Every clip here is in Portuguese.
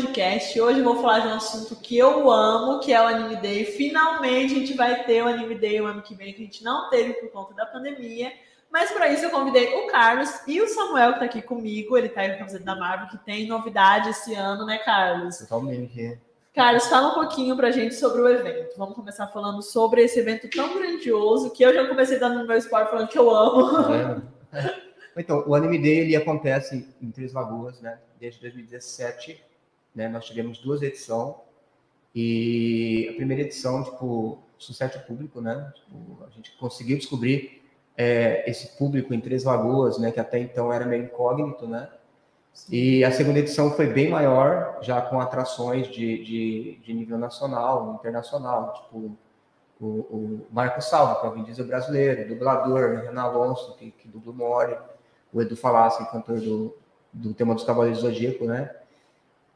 Agicast. Hoje eu vou falar de um assunto que eu amo, que é o Anime Day. Finalmente a gente vai ter o Anime Day o ano que vem, que a gente não teve por conta da pandemia. Mas para isso eu convidei o Carlos e o Samuel, que está aqui comigo. Ele está aí com a camiseta da Marvel, que tem novidade esse ano, né, Carlos? Totalmente. Carlos, fala um pouquinho pra gente sobre o evento. Vamos começar falando sobre esse evento tão grandioso que eu já comecei dando no meu esporte falando que eu amo. É. Então, o Anime Day ele acontece em Três Lagoas, né? Desde 2017, né? Nós tivemos duas edições e a primeira edição, tipo, sucesso público, né? Tipo, a gente conseguiu descobrir é, esse público em Três Lagoas, né? Que até então era meio incógnito, né? Sim. E a segunda edição foi bem maior, já com atrações de, de, de nível nacional, internacional, tipo o, o Marco Salvo, que é o Vin Diesel brasileiro, o dublador, Renan Alonso, que, que dubla o Mori, o Edu Falassi, cantor do, do tema dos Cavaleiros do Zodíaco, né?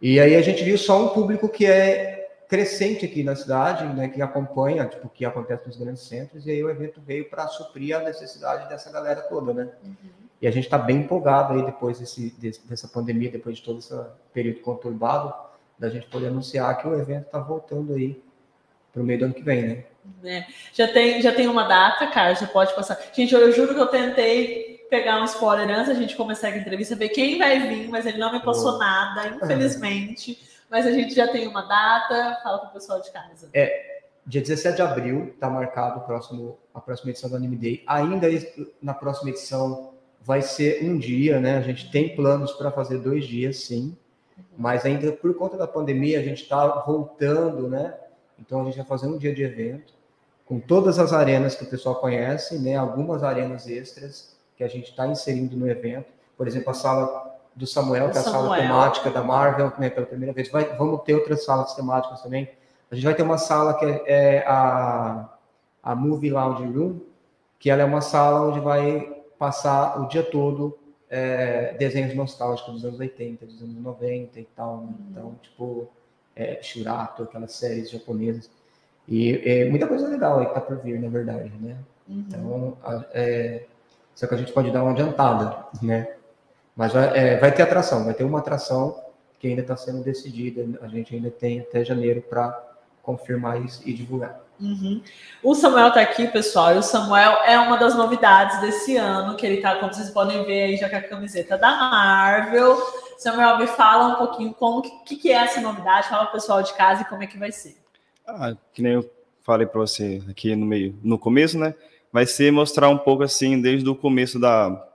E aí a gente viu só um público que é crescente aqui na cidade, né, que acompanha, tipo, o que acontece nos grandes centros, e aí o evento veio para suprir a necessidade dessa galera toda, né? Uhum. E a gente está bem empolgado aí depois desse, desse, dessa pandemia, depois de todo esse período conturbado, da gente poder anunciar que o evento está voltando aí para o meio do ano que vem, né? É. Já, tem, já tem uma data, cara, já pode passar. Gente, eu, eu juro que eu tentei pegar um spoiler antes a gente começar a entrevista, ver quem vai vir, mas ele não me passou oh. nada, infelizmente. Mas a gente já tem uma data, fala para o pessoal de casa. É, dia 17 de abril está marcado o próximo, a próxima edição do Anime Day. Ainda na próxima edição vai ser um dia, né? A gente tem planos para fazer dois dias, sim. Mas ainda por conta da pandemia, a gente está voltando, né? Então a gente vai fazer um dia de evento com todas as arenas que o pessoal conhece, né? Algumas arenas extras que a gente está inserindo no evento. Por exemplo, a sala do Samuel, que é a Samuel. sala temática da Marvel, né, pela primeira vez. Vai, vamos ter outras salas temáticas também. A gente vai ter uma sala que é, é a, a Movie Lounge Room, que ela é uma sala onde vai passar o dia todo é, desenhos nostálgicos dos anos 80, dos anos 90 e tal. Né? Uhum. Então, tipo, é, Shurato, aquelas séries japonesas. E é, muita coisa legal aí que tá por vir, na verdade, né? Uhum. Então, é, só que a gente pode dar uma adiantada, né? Mas vai, é, vai ter atração, vai ter uma atração que ainda está sendo decidida. A gente ainda tem até janeiro para confirmar isso e divulgar. Uhum. O Samuel está aqui, pessoal, e o Samuel é uma das novidades desse ano, que ele está, como vocês podem ver aí, já com a camiseta da Marvel. Samuel, me fala um pouquinho como que, que é essa novidade, fala o pessoal de casa e como é que vai ser. Ah, que nem eu falei para você aqui no meio, no começo, né? Vai ser mostrar um pouco assim, desde o começo da,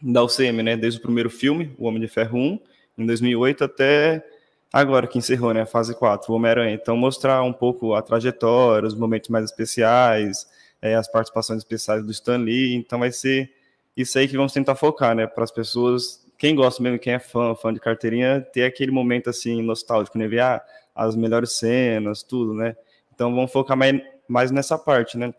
da UCM, né? Desde o primeiro filme, O Homem de Ferro 1, em 2008, até agora que encerrou, né? A fase 4, o Homem-Aranha. Então, mostrar um pouco a trajetória, os momentos mais especiais, é, as participações especiais do Stan Lee. Então, vai ser isso aí que vamos tentar focar, né? Para as pessoas, quem gosta mesmo, quem é fã, fã de carteirinha, ter aquele momento assim nostálgico, né? Ver ah, as melhores cenas, tudo, né? Então, vamos focar mais, mais nessa parte, né?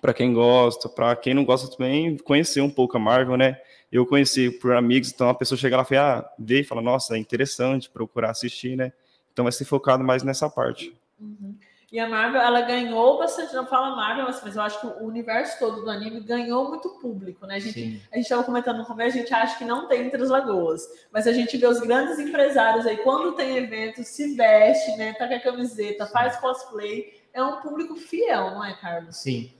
Para quem gosta, para quem não gosta também, conhecer um pouco a Marvel, né? Eu conheci por amigos, então a pessoa chega lá e fala, ah, vê e fala, nossa, é interessante procurar assistir, né? Então vai ser focado mais nessa parte. Uhum. E a Marvel, ela ganhou bastante, não fala Marvel, mas eu acho que o universo todo do anime ganhou muito público, né? A gente, a gente estava comentando no começo, a gente acha que não tem as lagoas, mas a gente vê os grandes empresários aí, quando tem evento, se veste, né? Tá com a camiseta, faz cosplay, é um público fiel, não é, Carlos? Sim.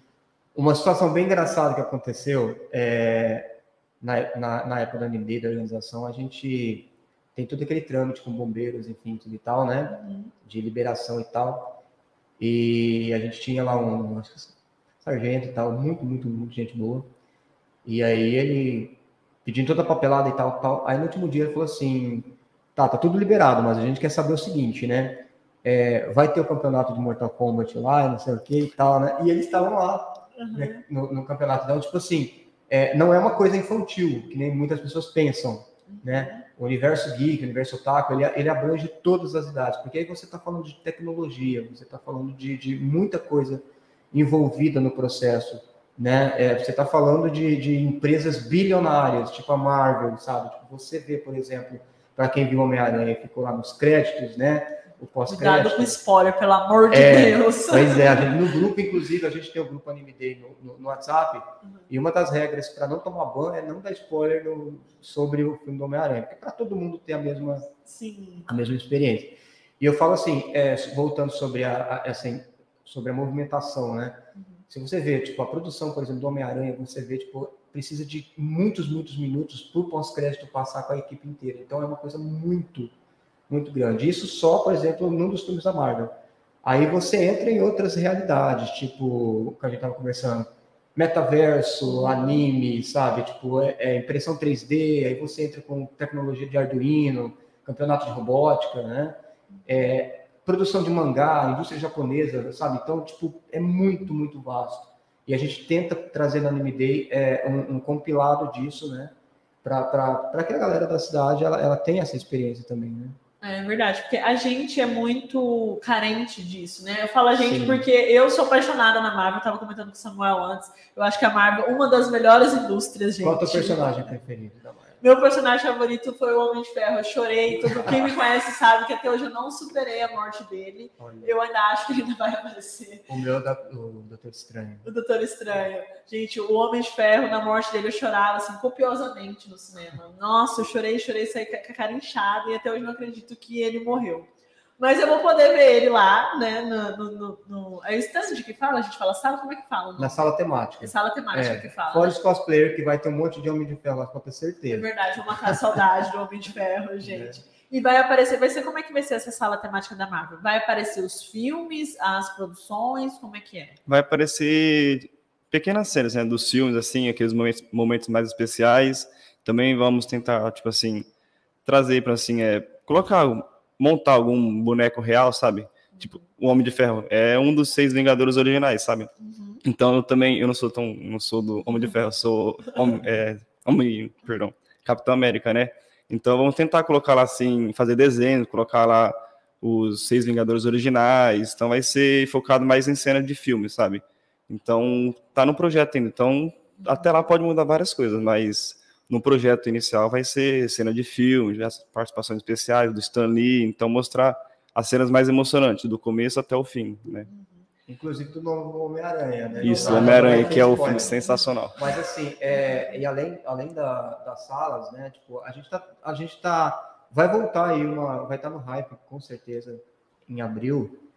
Uma situação bem engraçada que aconteceu é, na, na, na, época da NB, da organização, a gente tem todo aquele trâmite com bombeiros, enfim, tudo e tal, né? Uhum. De liberação e tal. E a gente tinha lá um sargento e tal, muito, muito, muito gente boa. E aí ele pedindo toda a papelada e tal, tal. Aí no último dia ele falou assim: tá, tá tudo liberado, mas a gente quer saber o seguinte, né? É, vai ter o campeonato de Mortal Kombat lá, não sei o que e tal, né? E eles estavam lá uhum. né, no, no, campeonato. Então, tipo assim, é, não é uma coisa infantil, que nem muitas pessoas pensam, né? O universo geek, o universo otaku, ele, ele abrange todas as idades, porque aí você está falando de tecnologia, você está falando de, de muita coisa envolvida no processo, né? É, você está falando de, de empresas bilionárias, tipo a Marvel, sabe? Tipo, você vê, por exemplo, para quem viu Homem-Aranha ficou lá nos créditos, né? O pós-crédito. Cuidado com spoiler, pelo amor de é, Deus. Pois é, gente, no grupo, inclusive, a gente tem o grupo Anime Day no, no, no WhatsApp, uhum. e uma das regras para não tomar ban é não dar spoiler no, sobre o filme do Homem-Aranha, porque para todo mundo ter a mesma, Sim. a mesma experiência. E eu falo assim, é, voltando sobre a, a, assim, sobre a movimentação, né? Uhum. Se você vê, tipo, a produção, por exemplo, do Homem-Aranha, você vê, tipo, precisa de muitos, muitos minutos para o pós-crédito passar com a equipe inteira. Então é uma coisa muito, muito grande. Isso só, por exemplo, num dos filmes da Marvel. Aí você entra em outras realidades, tipo o que a gente estava conversando, metaverso, anime, sabe? Tipo, é, é, impressão 3D, aí você entra com tecnologia de Arduino, campeonato de robótica, né? É, produção de mangá, indústria japonesa, sabe? Então, tipo, é muito, muito vasto. E a gente tenta trazer na Anime Day é, um, um compilado disso, né? Para que a galera da cidade ela, ela tenha essa experiência também, né? É verdade, porque a gente é muito carente disso, né? Eu falo a gente Sim. porque eu sou apaixonada na Marvel, eu tava comentando com o Samuel antes. Eu acho que a Marvel é uma das melhores indústrias, gente. Qual é o teu personagem preferido da Marvel? Meu personagem favorito foi o Homem de Ferro. Eu chorei. Todo quem me conhece sabe que até hoje eu não superei a morte dele. Olha. Eu ainda acho que ele ainda vai aparecer. O meu é o Doutor Estranho. O Doutor Estranho. Gente, o Homem de Ferro, na morte dele, eu chorava assim, copiosamente no cinema. Nossa, eu chorei, chorei, saí com a cara inchada e até hoje não acredito que ele morreu. Mas eu vou poder ver ele lá, né? No, no, no, no... É stand que fala? A gente fala sala? Como é que fala? Na sala temática. É sala temática é. que fala. Fora né? os cosplayer, que vai ter um monte de Homem de Ferro lá, pode ter certeza. É verdade, vou matar a saudade do Homem de Ferro, gente. É. E vai aparecer, vai ser como é que vai ser essa sala temática da Marvel? Vai aparecer os filmes, as produções, como é que é? Vai aparecer pequenas cenas, né, dos filmes, assim, aqueles momentos, momentos mais especiais. Também vamos tentar, tipo assim, trazer para assim, é, colocar montar algum boneco real, sabe? Tipo, o Homem de Ferro é um dos seis Vingadores originais, sabe? Uhum. Então eu também, eu não sou tão, não sou do Homem de Ferro, sou homem, é, homem, perdão, Capitão América, né? Então vamos tentar colocar lá assim, fazer desenho, colocar lá os seis Vingadores originais. Então vai ser focado mais em cena de filme, sabe? Então tá no projeto ainda. Então até lá pode mudar várias coisas, mas no projeto inicial vai ser cena de filme, participações especiais do Stan Lee, então mostrar as cenas mais emocionantes, do começo até o fim, né? Inclusive do novo Homem-Aranha, né? Isso, Homem-Aranha, que é o filme sensacional. Mas assim, é, e além, além da, das salas, né? Tipo, a gente tá, a gente tá, vai voltar aí uma, vai estar tá no hype, com certeza, em abril,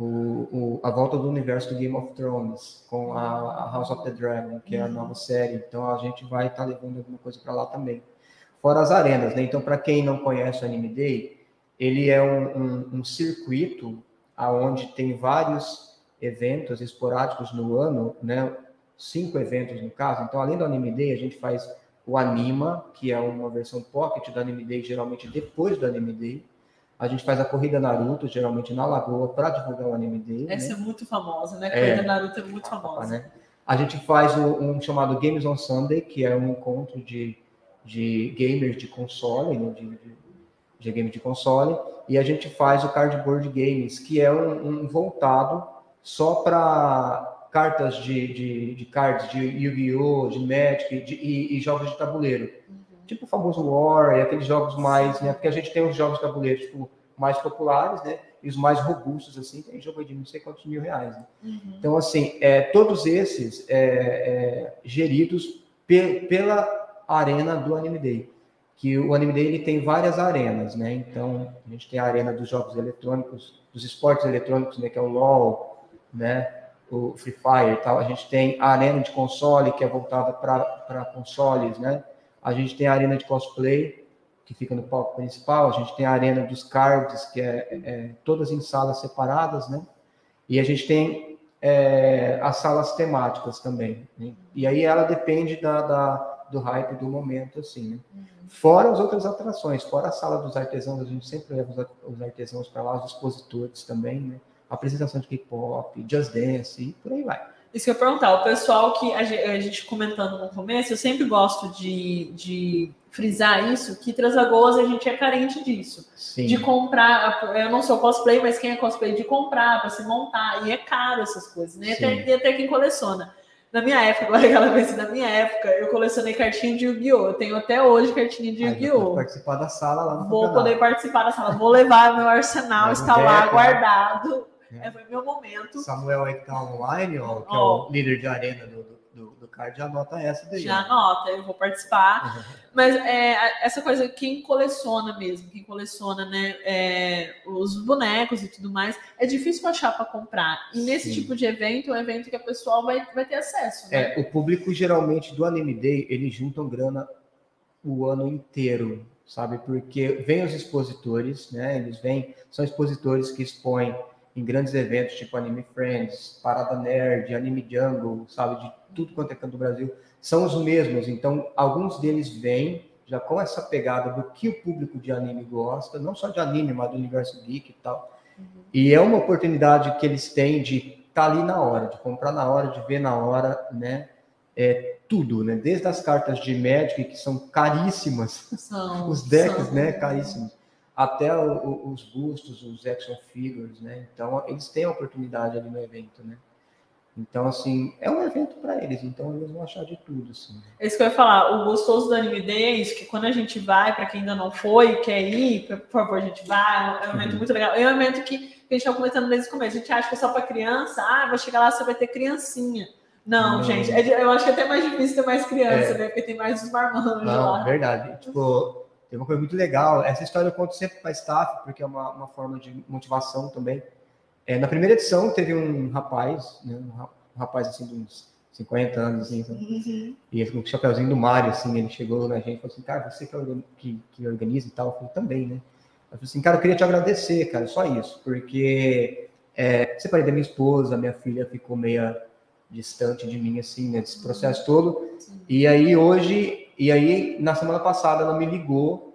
o, o, a volta do universo do Game of Thrones com a, a House of the Dragon, que é a nova série. Então a gente vai estar tá levando alguma coisa para lá também. Fora as arenas, né? Então, para quem não conhece o Anime Day, ele é um, um, um circuito aonde tem vários eventos esporádicos no ano, né? Cinco eventos no caso. Então, além do Anime Day, a gente faz o Anima, que é uma versão pocket do Anime Day, geralmente depois do Anime Day. A gente faz a corrida Naruto, geralmente na Lagoa, para divulgar o anime dele. Essa né? é muito famosa, né? A corrida é, Naruto é muito famosa. Né? A gente faz um, um, chamado Games on Sunday, que é um encontro de, de gamers de console, né? de, de, de games de console. E a gente faz o Cardboard Games, que é um, um voltado só para cartas de, de, de cards de Yu-Gi-Oh!, de Magic de, e, e jogos de tabuleiro tipo o famoso War e aqueles jogos mais, né? Porque a gente tem os jogos de tabuleiro tipo, mais populares, né? E os mais robustos, assim, tem jogo de não sei quantos mil reais. Né? Uhum. Então, assim, é, todos esses é, é, geridos pe pela arena do Anime Day. Que o Anime Day ele tem várias arenas, né? Então, a gente tem a arena dos jogos eletrônicos, dos esportes eletrônicos, né? Que é o LoL, né? O Free Fire e tal. A gente tem a arena de console, que é voltada para consoles, né? A gente tem a arena de cosplay, que fica no palco principal. A gente tem a arena dos cards, que é, é todas em salas separadas, né? E a gente tem é, as salas temáticas também. Né? E aí ela depende da, da, do hype do momento, assim, né? Uhum. Fora as outras atrações, fora a sala dos artesãos, a gente sempre leva os artesãos para lá, os expositores também, né? Apresentação de K-pop, Just Dance e por aí vai. Isso que eu ia perguntar, o pessoal que a gente, comentando no começo, eu sempre gosto de, de frisar isso, que Transagoas a gente é carente disso. Sim. De comprar, eu não sou cosplay, mas quem é cosplay de comprar, para se montar, e é caro essas coisas, né? Até, e até quem coleciona. Na minha época, agora que ela vez na minha época, eu colecionei cartinha de Yu-Gi-Oh! Eu tenho até hoje cartinha de Yu-Gi-Oh! participar da sala lá no Vou campeonato. poder participar da sala. Vou levar meu arsenal, está lá guardado. É. foi meu momento. Samuel aí que tá online, ó, que oh. é o líder de arena do, do, do card, já anota essa daí. Já anota, eu vou participar. Uhum. Mas é, essa coisa, quem coleciona mesmo, quem coleciona né, é, os bonecos e tudo mais, é difícil achar para comprar. E nesse Sim. tipo de evento, é um evento que a pessoa vai, vai ter acesso. Né? É, o público geralmente do Anime Day, eles juntam grana o ano inteiro, sabe? Porque vem os expositores, né? Eles vêm, são expositores que expõem em grandes eventos tipo Anime Friends, Parada Nerd, Anime Jungle, sabe, de tudo quanto é canto do Brasil, são os mesmos. Então, alguns deles vêm já com essa pegada do que o público de anime gosta, não só de anime, mas do universo geek e tal. Uhum. E é uma oportunidade que eles têm de estar tá ali na hora, de comprar na hora, de ver na hora, né? É tudo, né? Desde as cartas de Magic, que são caríssimas, são, os decks, são. né? Caríssimos até o, os bustos, os action figures, né? Então eles têm a oportunidade ali no evento, né? Então, assim, é um evento para eles, então eles vão achar de tudo, assim. É isso que eu ia falar, o gostoso do Anime Day é isso, que quando a gente vai, para quem ainda não foi, quer ir, por favor, a gente vai, é um evento uhum. muito legal. É um evento que, que a gente está comentando desde o começo, a gente acha que é só para criança, ah, vou chegar lá, você vai ter criancinha. Não, não. gente, é, eu acho que é até mais difícil ter mais criança, é. né? Porque tem mais os marmanjos lá. verdade. Tipo, tem uma coisa muito legal. Essa história eu conto sempre para staff, porque é uma, uma forma de motivação também. É, na primeira edição teve um rapaz, né, um rapaz assim de uns 50 anos, assim, uhum. e ele com o chapéuzinho do Mário, assim, ele chegou na gente e falou assim, cara, você que, que, que organiza e tal, eu falei, também, né? Eu falei assim, cara, eu queria te agradecer, cara, só isso, porque é, separei da minha esposa, minha filha ficou meia distante de mim, assim, nesse né, processo todo, e aí hoje e aí, na semana passada, ela me ligou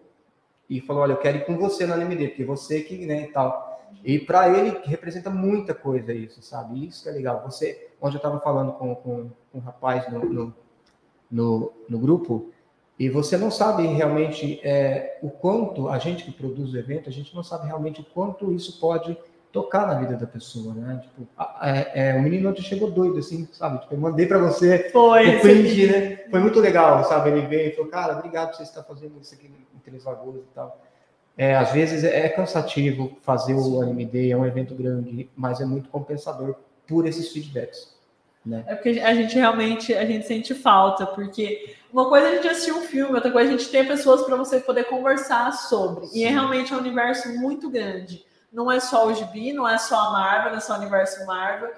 e falou: Olha, eu quero ir com você na NMD, porque você que, né, e tal. E para ele representa muita coisa isso, sabe? Isso que é legal. Você, onde eu estava falando com, com, com um rapaz no, no, no, no, grupo, e você não sabe realmente é, o quanto a gente que produz o evento, a gente não sabe realmente o quanto isso pode tocar na vida da pessoa, né? Tipo, é, é, o menino ontem chegou doido, assim, sabe? Tipo, eu mandei para você Foi, o print, né? Foi muito legal, sabe? Ele veio e falou, cara, obrigado por você estar fazendo isso aqui em Três Lagoas e tal. É, às vezes é cansativo fazer o Anime Day, é um evento grande, mas é muito compensador por esses feedbacks. Né? É porque a gente realmente a gente sente falta, porque uma coisa é a gente assistir um filme, outra coisa é a gente ter pessoas para você poder conversar sobre. Sim. E é realmente um universo muito grande não é só o gibi, não é só a Marvel, não é só o universo Marvel.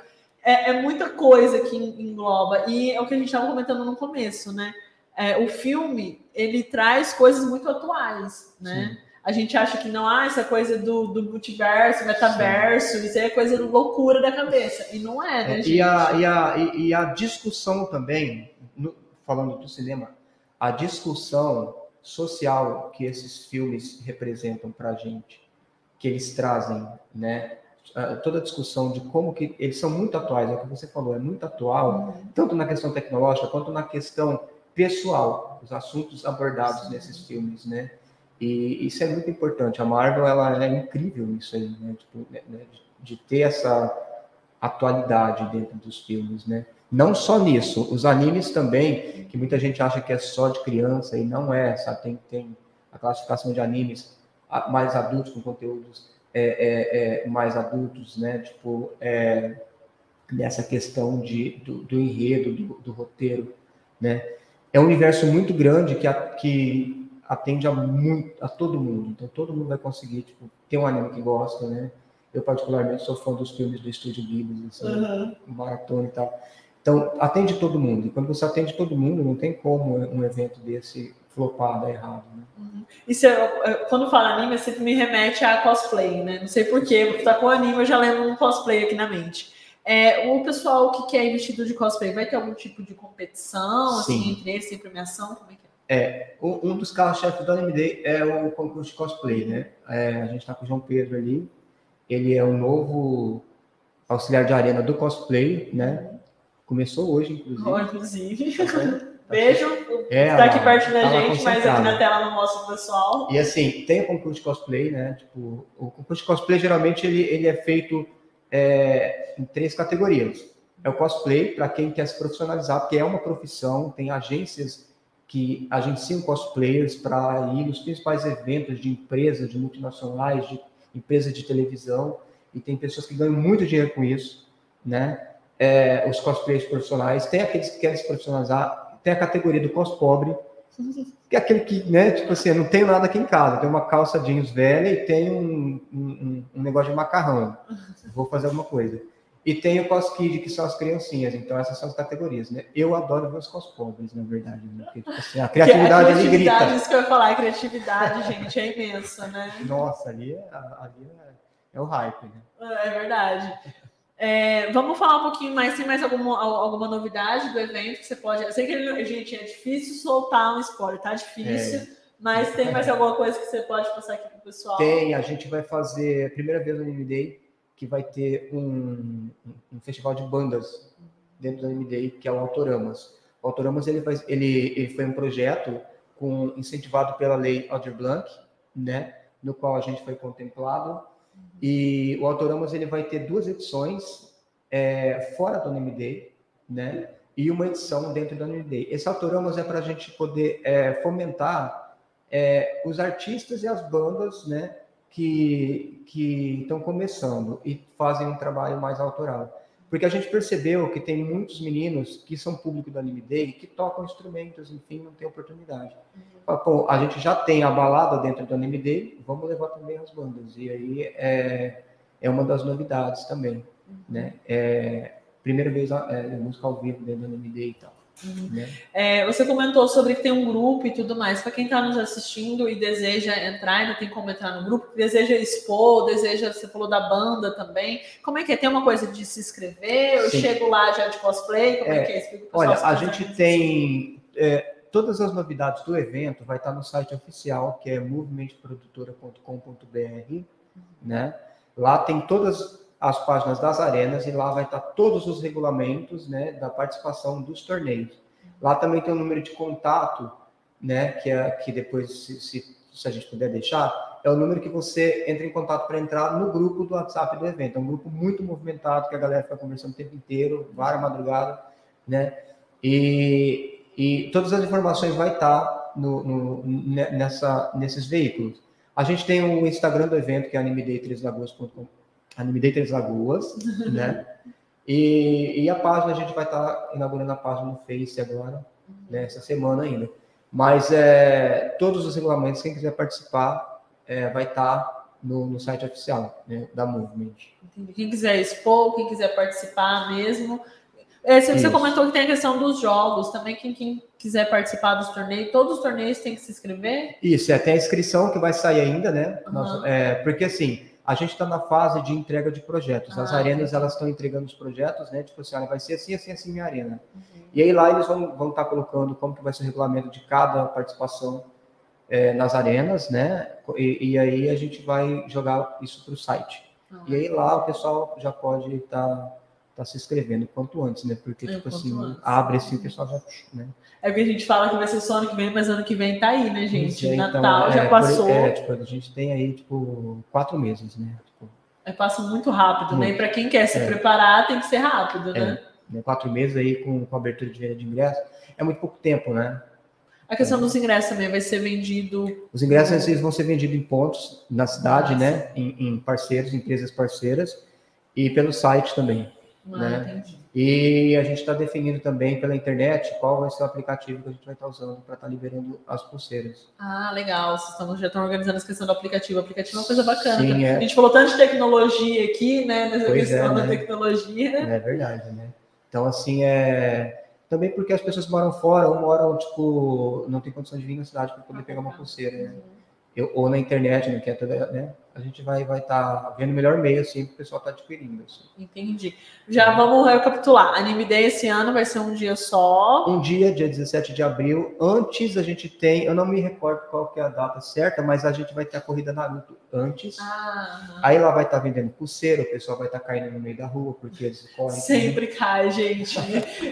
É, é muita coisa que engloba. E é o que a gente estava comentando no começo, né? É, o filme, ele traz coisas muito atuais, né? Sim. A gente acha que não, ah, essa coisa do, do multiverso, metaverso, Sim. isso é coisa loucura da cabeça. E não é, né, é, e, a, e, a, e, a discussão também, no, falando do cinema, a discussão social que esses filmes representam para a gente que eles trazem, né? Toda a discussão de como que eles são muito atuais, é o que você falou, é muito atual, uhum. tanto na questão tecnológica quanto na questão pessoal, os assuntos abordados Sim. nesses filmes, né? E isso é muito importante. A Marvel ela é incrível nisso aí, né? Tipo, né, né? de, de ter essa atualidade dentro dos filmes, né? Não só nisso, os animes também, que muita gente acha que é só de criança e não é, sabe? Tem, tem a classificação de animes mais adultos, com conteúdos é, é, é, mais adultos, né? Tipo, é, nessa questão de, do, do enredo, do, do, roteiro, né? É um universo muito grande que, a, que atende a, muito, a todo mundo. Então, todo mundo vai conseguir, tipo, ter um anime que gosta, né? Eu, particularmente, sou fã dos filmes do Estúdio Ghibli, assim, uhum. maratona e tal. Então, atende todo mundo. E quando você atende todo mundo, não tem como um evento desse flopar, dar errado, né? Uhum. Isso, quando fala anime, sempre me remete a cosplay, né? Não sei porquê, tá com anime, eu já lembro um cosplay aqui na mente. É, o pessoal que quer ir vestido de cosplay, vai ter algum tipo de competição, assim, Sim. assim, entre eles, sem premiação? Como é que é? É, um dos carros-chefes do Anime Day é o concurso de cosplay, né? É, a gente tá com o João Pedro ali, ele é o novo auxiliar de arena do cosplay, né? Começou hoje, inclusive. Oh, inclusive. Tá Beijo. É, tá aqui perto da gente, mas aqui na tela não mostra o pessoal. E assim, tem o concurso de cosplay, né? Tipo, o concurso de cosplay geralmente ele, ele é feito é, em três categorias. é o cosplay para quem quer se profissionalizar, porque é uma profissão, tem agências que agenciam cosplayers para ir nos principais eventos de empresas, de multinacionais, de empresas de televisão, e tem pessoas que ganham muito dinheiro com isso, né? É, os cosplayers profissionais, tem aqueles que querem se profissionalizar, tem a categoria do cos pobre, que é aquele que, né, tipo assim, não tenho nada aqui em casa, tem uma calça jeans velha e tem um, um, um negócio de macarrão, vou fazer alguma coisa. E tem o cos kid, que são as criancinhas. Então, essas são as categorias, né? Eu adoro ver os cos pobres, na verdade. Né? Porque, tipo assim, a criatividade, ali grita. Isso que eu ia falar, a criatividade, gente, é imensa, né? Nossa, ali é, ali é, é o hype, né? É verdade. É, vamos falar um pouquinho mais. Tem mais alguma, alguma novidade do evento que você pode. Eu sei que, gente, é difícil soltar um spoiler, tá difícil. É. Mas tem mais alguma coisa que você pode passar aqui pro pessoal? Tem, a gente vai fazer, primeira vez no Anime Day, que vai ter um, um festival de bandas dentro do Day que é o Autoramas. O Autoramas ele, vai, ele, ele foi um projeto com, incentivado pela lei Aldir Blanc, né, no qual a gente foi contemplado. E o Autoramas ele vai ter duas edições é, fora do Day né, e uma edição dentro do Day Esse Autoramas é para a gente poder é, fomentar é, os artistas e as bandas, né, que, que estão começando e fazem um trabalho mais autoral. Porque a gente percebeu que tem muitos meninos que são público do Anime Day que tocam instrumentos, enfim, não tem oportunidade. Uhum. A gente já tem a balada dentro do Anime Day, vamos levar também as bandas. E aí é, é uma das novidades também. Uhum. Né? É, primeira vez é, música ao vivo dentro do Anime Day e tal. Uhum. Né? É, você comentou sobre que tem um grupo e tudo mais. Para quem está nos assistindo e deseja entrar, ainda tem como entrar no grupo, deseja expor, deseja, você falou da banda também. Como é que é? Tem uma coisa de se inscrever? Eu Sim. chego lá já de cosplay? Como é, é que é? Olha, a gente tem é, todas as novidades do evento, vai estar no site oficial, que é movimentprodutora.com.br, né? Lá tem todas as páginas das arenas e lá vai estar todos os regulamentos né, da participação dos torneios. Lá também tem um número de contato, né, que, é, que depois, se, se, se a gente puder deixar, é o número que você entra em contato para entrar no grupo do WhatsApp do evento. É um grupo muito movimentado, que a galera fica conversando o tempo inteiro, várias madrugadas, né? E, e todas as informações vai estar no, no, nessa, nesses veículos. A gente tem o Instagram do evento, que é animeday3lagoas.com Anime Day Três Lagoas, né? E, e, a página, a gente vai estar tá inaugurando a página no Face agora, né, essa semana ainda. Mas é, todos os regulamentos, quem quiser participar, é, vai estar tá no, no, site oficial né, da Movement. Entendi. Quem quiser expor, quem quiser participar mesmo. É, você Isso. comentou que tem a questão dos jogos também, quem, quem, quiser participar dos torneios, todos os torneios têm que se inscrever? Isso, é, tem a inscrição que vai sair ainda, né? Uhum. Nós, é, porque assim, a gente está na fase de entrega de projetos. As ah, arenas, elas estão entregando os projetos, né? Tipo assim, olha, vai ser assim, assim, assim minha arena. Uhum. E aí lá eles vão vão estar tá colocando como que vai ser o regulamento de cada participação é, nas arenas, né? E, e, aí a gente vai jogar isso para o site. Uhum. E aí lá o pessoal já pode estar tá, tá se inscrevendo quanto antes, né? Porque, é, tipo assim, antes. abre assim, o pessoal já, né? É porque a gente fala que vai ser só ano que vem, mas ano que vem tá aí, né, gente? Então, Natal já é, passou. É, tipo, a gente tem aí, tipo, quatro meses, né? Tipo, é, passa muito rápido, muito. né? E para quem quer se é. preparar, tem que ser rápido, né? É, quatro meses aí com, com abertura de venda de ingresso. É muito pouco tempo, né? A questão dos ingressos também vai ser vendido. Os ingressos eles vão ser vendidos em pontos na cidade, Nossa. né? Em, em, parceiros, empresas parceiras e pelo site também. Ah, né? Entendi. E a gente está definindo também pela internet qual vai ser o aplicativo que a gente vai estar tá usando para estar tá liberando as pulseiras. Ah, legal. Vocês estão, já estão organizando essa questão do aplicativo. O aplicativo é uma coisa bacana. Sim, é. A gente falou tanto de tecnologia aqui, né? Nessa pois questão é, né? da tecnologia. É verdade, né? Então, assim, é. Também porque as pessoas moram fora ou moram, tipo, não tem condição de vir na cidade para poder pegar uma pulseira, né? Eu, ou na internet, né? Que é toda, né? A gente vai vai estar tá vendo o melhor meio assim que o pessoal está adquirindo. Assim. Entendi. Já vamos recapitular. Anime Day esse ano vai ser um dia só. Um dia, dia 17 de abril. Antes a gente tem, eu não me recordo qual que é a data certa, mas a gente vai ter a corrida Naruto antes. Ah, Aí lá vai estar tá vendendo pulseira, o pessoal vai estar tá caindo no meio da rua porque eles correm. Sempre cai, gente.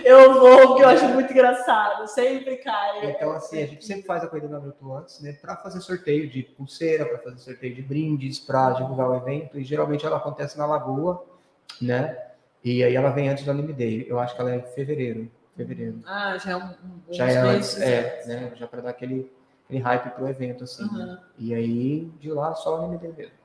eu vou porque eu acho muito engraçado. Sempre cai. Então assim a gente sempre faz a corrida Naruto antes, né, para fazer sorteio de pulseira, para fazer sorteio de brindes para divulgar o evento, e geralmente ela acontece na Lagoa, né? E aí ela vem antes do Anime Day. Eu acho que ela é em fevereiro. Fevereiro. Ah, já é um, já é antes, é, né? Já para dar aquele, aquele hype pro evento, assim. Uhum. Né? E aí, de lá, só o Anime Day mesmo.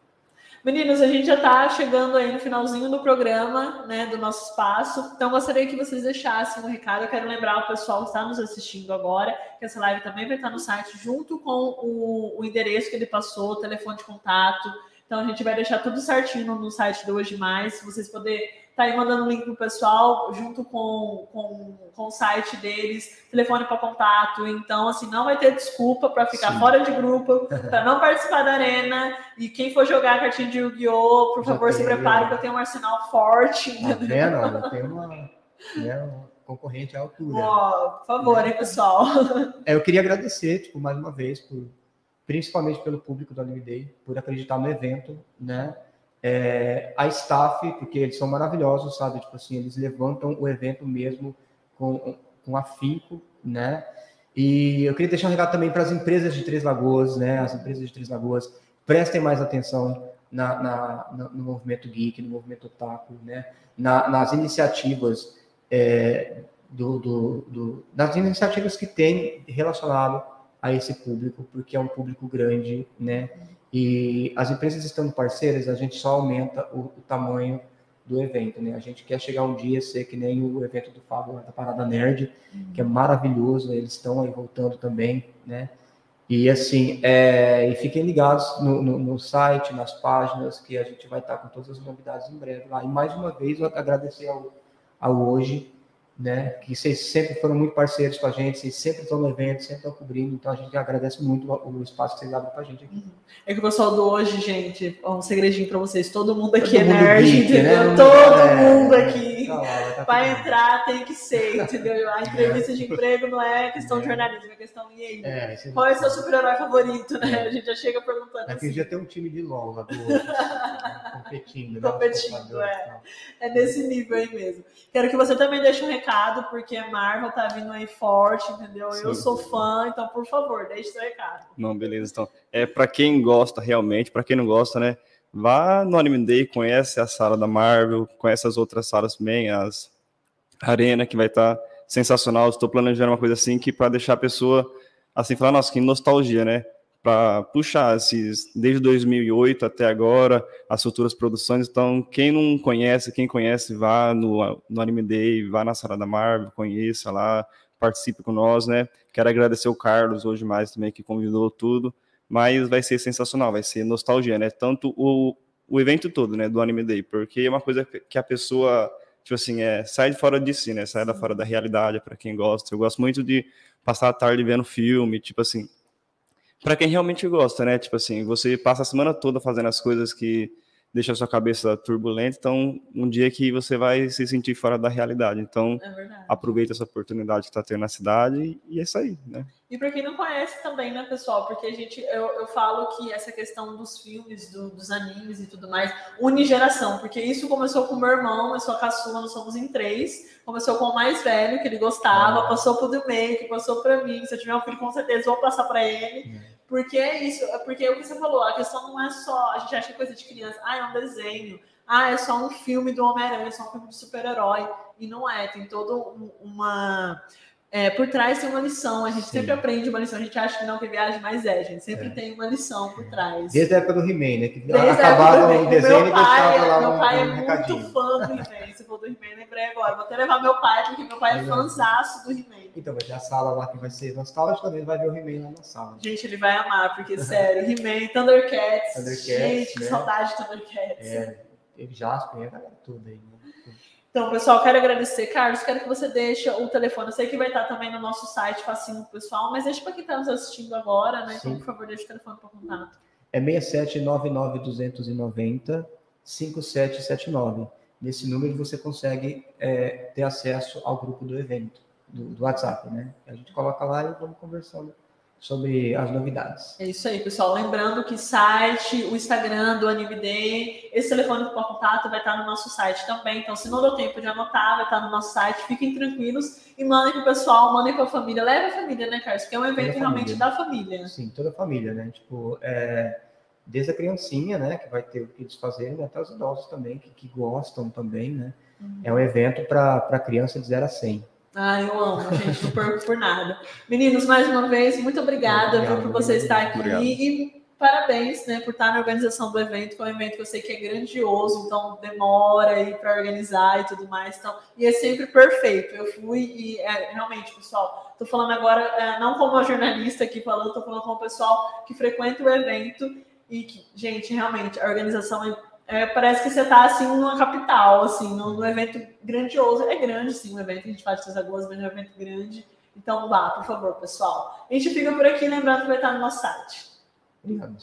Meninos, a gente já está chegando aí no finalzinho do programa, né, do nosso espaço. Então, gostaria que vocês deixassem um recado. Eu quero lembrar o pessoal que está nos assistindo agora que essa live também vai estar no site, junto com o, o endereço que ele passou, o telefone de contato. Então, a gente vai deixar tudo certinho no site do Hoje Mais, se vocês poderem tá aí mandando link pro pessoal, junto com, com, com o site deles, telefone para contato. Então, assim, não vai ter desculpa para ficar Sim. fora de grupo, para não participar da arena. E quem for jogar a cartinha de Yu-Gi-Oh!, por favor, se prepare para ter um arsenal forte. Tá vendo? Olha, tem uma, né, uma concorrente à altura. Oh, por favor, hein, pessoal. É, eu queria agradecer, tipo, mais uma vez, por, principalmente pelo público do Anime Day, por acreditar no evento, né? É, a staff, porque eles são maravilhosos, sabe? Tipo assim, eles levantam o evento mesmo com, com afinco, né? E eu queria deixar um recado também para as empresas de Três Lagoas, né? As empresas de Três Lagoas, prestem mais atenção na, na, no movimento geek, no movimento otaku, né? Na, nas iniciativas é, do, do, do, iniciativas que tem relacionado a esse público, porque é um público grande, né? E as empresas estando parceiras, a gente só aumenta o, o tamanho do evento, né? A gente quer chegar um dia ser que nem o evento do Fábio da Parada Nerd, uhum. que é maravilhoso, eles estão aí voltando também, né? E assim, é, e fiquem ligados no, no, no, site, nas páginas, que a gente vai estar com todas as novidades em breve lá. E mais uma vez, eu agradecer ao, ao Hoje, né? Que vocês sempre foram muito parceiros com a gente, vocês sempre estão no evento, sempre estão cobrindo, então a gente agradece muito o espaço que vocês abrem para a gente aqui. Uhum. É que o pessoal do hoje, gente, um segredinho para vocês, todo mundo aqui todo é nerd, geek, entendeu? Né? Todo é, mundo aqui tá lá, tá vai entrar, tem que ser, entendeu? A entrevista de emprego não é questão de jornalismo, é questão de aí. É, Qual é o seu super-herói favorito, né? É. A gente já chega perguntando. Aqui assim. já tem um time de LOL lá do outro, né? competindo. Né? Competindo, é. É nesse nível aí mesmo. Quero que você também deixe um recado, porque a Marvel tá vindo aí forte, entendeu? Sim. Eu sou fã, então, por favor, deixe seu recado. Não, beleza. Então, é para quem gosta realmente, para quem não gosta, né? Vá no Anime Day, conhece a sala da Marvel, conhece as outras salas também, as Arena, que vai estar tá sensacional. Estou planejando uma coisa assim que para deixar a pessoa assim falar, nossa, que nostalgia, né? Para puxar esses, desde 2008 até agora, as futuras produções. Então, quem não conhece, quem conhece, vá no, no Anime Day, vá na sala da Marvel, conheça lá, participe com nós, né? Quero agradecer o Carlos hoje mais também, que convidou tudo, mas vai ser sensacional, vai ser nostalgia, né? Tanto o, o evento todo, né, do Anime Day, porque é uma coisa que a pessoa, tipo assim, é, sai de fora de si, né? Sai da fora da realidade, para quem gosta. Eu gosto muito de passar a tarde vendo filme, tipo assim, para quem realmente gosta, né? Tipo assim, você passa a semana toda fazendo as coisas que deixam a sua cabeça turbulenta, então um dia que você vai se sentir fora da realidade. Então, é aproveita essa oportunidade que está tendo na cidade e é isso aí, né? E para quem não conhece também, né, pessoal? Porque a gente, eu, eu falo que essa questão dos filmes, do, dos animes e tudo mais, une geração, porque isso começou com o meu irmão, eu sou a caçula, nós somos em três. Começou com o mais velho, que ele gostava, ah. passou pro do meio, que passou para mim. Se eu tiver um filho, com certeza vou passar para ele. É. Porque é isso, é porque é o que você falou, a questão não é só, a gente acha que é coisa de criança, ah, é um desenho, ah, é só um filme do Homem-Aranha, é só um filme de super-herói. E não é, tem toda uma é, por trás tem uma lição, a gente Sim. sempre aprende uma lição, a gente acha que não que viagem, mas é, a gente sempre é. tem uma lição por trás. Desde a época do He-Man, né? Que Desde acabaram o desenho meu pai, e lá Meu pai um, é um muito recadinho. fã do He-Man, se for do He-Man, lembrei agora. Vou até levar meu pai, porque meu pai é fãzaço do He-Man. Então, vai ter a sala lá que vai ser nostálgica, também vai ver o He-Man lá na sala. Gente, ele vai amar, porque, sério, He-Man, Thundercats, Thundercats, gente, né? que saudade de Thundercats. É, teve Jasper, tudo aí, né? Então, pessoal, quero agradecer. Carlos, quero que você deixe o telefone. Eu sei que vai estar também no nosso site, facinho pro pessoal, mas deixa para quem está nos assistindo agora, né? Então, por favor, deixe o telefone para contato. É 6799290 5779. Nesse número você consegue é, ter acesso ao grupo do evento, do, do WhatsApp, né? A gente coloca lá e vamos conversando sobre as novidades. É isso aí, pessoal. Lembrando que site, o Instagram do Anime Day, esse telefone para contato vai estar no nosso site também. Então, se não deu tempo de anotar, vai estar no nosso site. Fiquem tranquilos e mandem para o pessoal, mandem para a família. Leve a família, né, Carlos? Porque é um evento realmente da família. Sim, toda a família, né? Tipo, é, desde a criancinha, né, que vai ter o que eles fazerem, né, até os idosos também, que, que gostam também, né? Uhum. É um evento para criança de 0 a 100. Ah, eu amo, gente, não perco por nada. Meninos, mais uma vez, muito obrigada Obrigado, por você estar aqui. Obrigado. E parabéns né, por estar na organização do evento, que é um evento que eu sei que é grandioso, então demora aí para organizar e tudo mais. Então, e é sempre perfeito. Eu fui e é, realmente, pessoal, estou falando agora, é, não como uma jornalista aqui falando, estou falando como o pessoal que frequenta o evento e que, gente, realmente, a organização é é, parece que você está assim numa capital, assim, num, evento grandioso. É grande, sim, um evento, a gente faz Três Lagoas, mas é um evento grande. Então vá, por favor, pessoal. A gente fica por aqui, lembrando que vai estar no nosso site. Obrigado.